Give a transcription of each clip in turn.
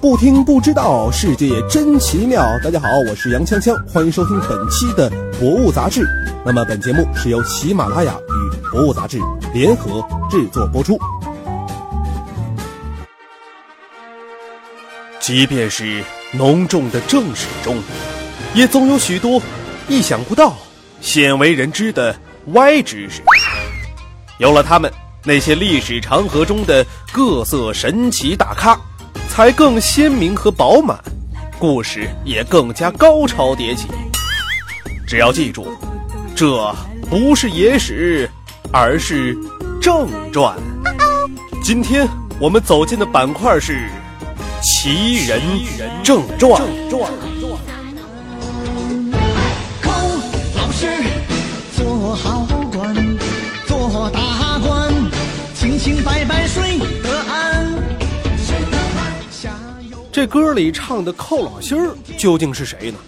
不听不知道，世界真奇妙。大家好，我是杨锵锵，欢迎收听本期的《博物杂志》。那么，本节目是由喜马拉雅与《博物杂志》联合制作播出。即便是浓重的正史中，也总有许多意想不到、鲜为人知的歪知识。有了他们，那些历史长河中的各色神奇大咖。才更鲜明和饱满，故事也更加高潮迭起。只要记住，这不是野史，而是正传。今天我们走进的板块是《奇人正传》。这歌里唱的寇老心儿究竟是谁呢？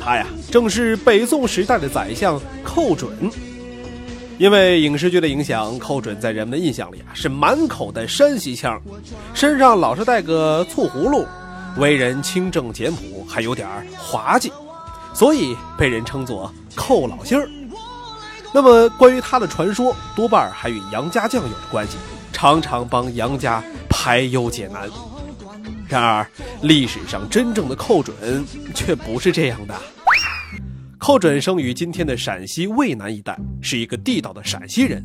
他呀，正是北宋时代的宰相寇准。因为影视剧的影响，寇准在人们的印象里啊是满口的山西腔，身上老是带个醋葫芦，为人清正简朴，还有点滑稽，所以被人称作寇老心儿。那么，关于他的传说，多半还与杨家将有着关系，常常帮杨家排忧解难。然而，历史上真正的寇准却不是这样的。寇准生于今天的陕西渭南一带，是一个地道的陕西人。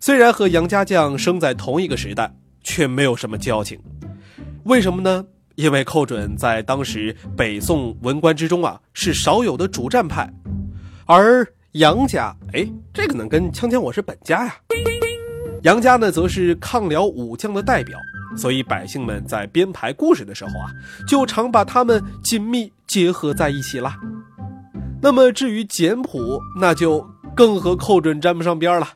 虽然和杨家将生在同一个时代，却没有什么交情。为什么呢？因为寇准在当时北宋文官之中啊，是少有的主战派，而杨家，哎，这个呢跟锵锵我是本家呀。杨家呢，则是抗辽武将的代表。所以百姓们在编排故事的时候啊，就常把他们紧密结合在一起啦。那么至于简朴，那就更和寇准沾不上边了。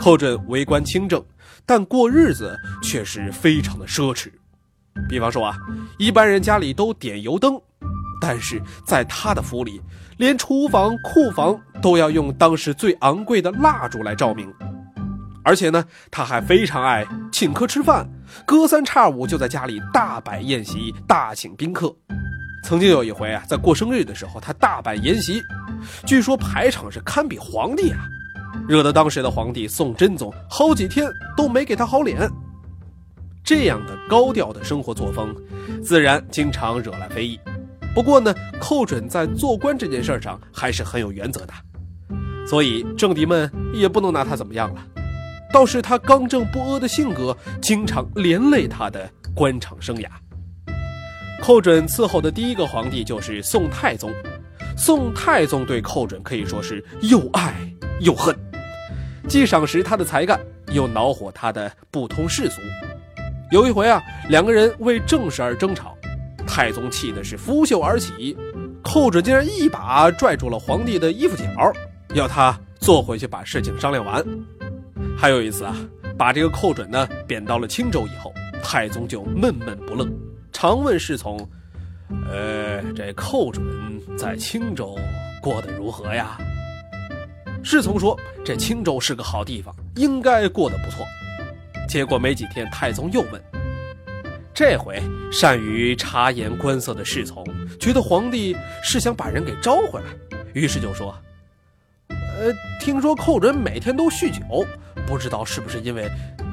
寇准为官清正，但过日子却是非常的奢侈。比方说啊，一般人家里都点油灯，但是在他的府里，连厨房、库房都要用当时最昂贵的蜡烛来照明。而且呢，他还非常爱请客吃饭，隔三差五就在家里大摆宴席，大请宾客。曾经有一回啊，在过生日的时候，他大摆筵席，据说排场是堪比皇帝啊，惹得当时的皇帝宋真宗好几天都没给他好脸。这样的高调的生活作风，自然经常惹来非议。不过呢，寇准在做官这件事上还是很有原则的，所以政敌们也不能拿他怎么样了。倒是他刚正不阿的性格，经常连累他的官场生涯。寇准伺候的第一个皇帝就是宋太宗，宋太宗对寇准可以说是又爱又恨，既赏识他的才干，又恼火他的不通世俗。有一回啊，两个人为正事而争吵，太宗气的是拂袖而起，寇准竟然一把拽住了皇帝的衣服角，要他坐回去把事情商量完。还有一次啊，把这个寇准呢贬到了青州以后，太宗就闷闷不乐，常问侍从：“呃，这寇准在青州过得如何呀？”侍从说：“这青州是个好地方，应该过得不错。”结果没几天，太宗又问。这回善于察言观色的侍从觉得皇帝是想把人给招回来，于是就说：“呃，听说寇准每天都酗酒。”不知道是不是因为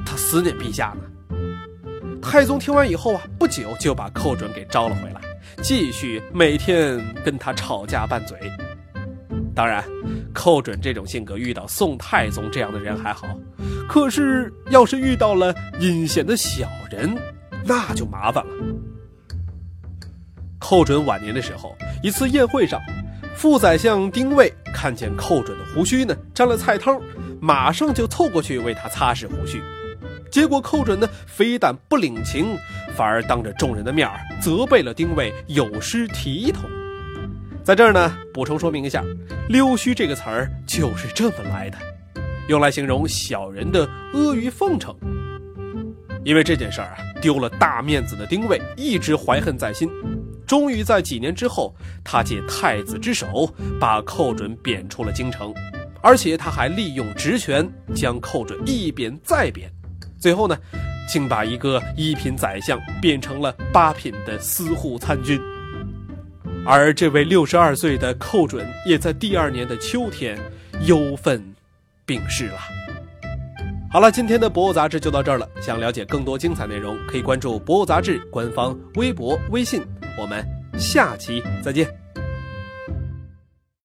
他思念陛下呢？太宗听完以后啊，不久就把寇准给招了回来，继续每天跟他吵架拌嘴。当然，寇准这种性格遇到宋太宗这样的人还好，可是要是遇到了阴险的小人，那就麻烦了。寇准晚年的时候，一次宴会上，副宰相丁谓看见寇准的胡须呢沾了菜汤。马上就凑过去为他擦拭胡须，结果寇准呢非但不领情，反而当着众人的面责备了丁谓有失体统。在这儿呢，补充说明一下，“溜须”这个词儿就是这么来的，用来形容小人的阿谀奉承。因为这件事儿啊，丢了大面子的丁谓一直怀恨在心，终于在几年之后，他借太子之手把寇准贬出了京城。而且他还利用职权将寇准一贬再贬，最后呢，竟把一个一品宰相变成了八品的司户参军。而这位六十二岁的寇准，也在第二年的秋天忧愤病逝了。好了，今天的博物杂志就到这儿了。想了解更多精彩内容，可以关注博物杂志官方微博、微信。我们下期再见。